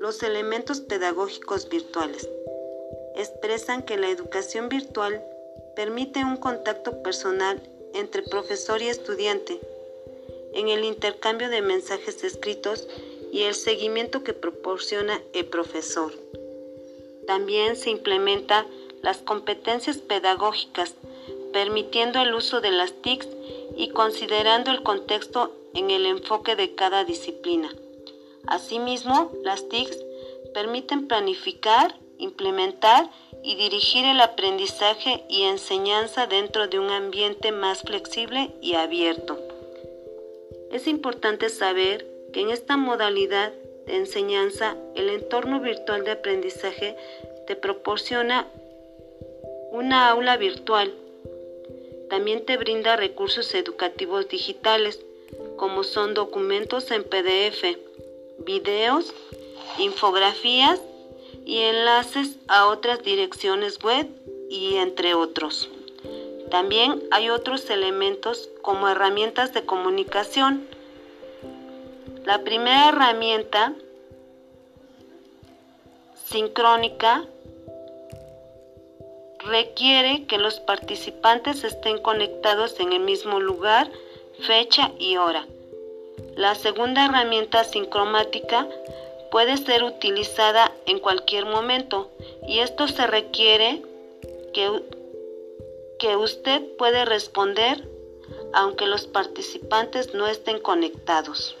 Los elementos pedagógicos virtuales expresan que la educación virtual permite un contacto personal entre profesor y estudiante en el intercambio de mensajes escritos y el seguimiento que proporciona el profesor. También se implementa las competencias pedagógicas, permitiendo el uso de las TICs y considerando el contexto en el enfoque de cada disciplina. Asimismo, las TICs permiten planificar, implementar y dirigir el aprendizaje y enseñanza dentro de un ambiente más flexible y abierto. Es importante saber que en esta modalidad de enseñanza el entorno virtual de aprendizaje te proporciona una aula virtual. También te brinda recursos educativos digitales como son documentos en PDF, videos, infografías y enlaces a otras direcciones web y entre otros. También hay otros elementos como herramientas de comunicación. La primera herramienta sincrónica requiere que los participantes estén conectados en el mismo lugar, fecha y hora. La segunda herramienta sincromática puede ser utilizada en cualquier momento y esto se requiere que que usted puede responder aunque los participantes no estén conectados.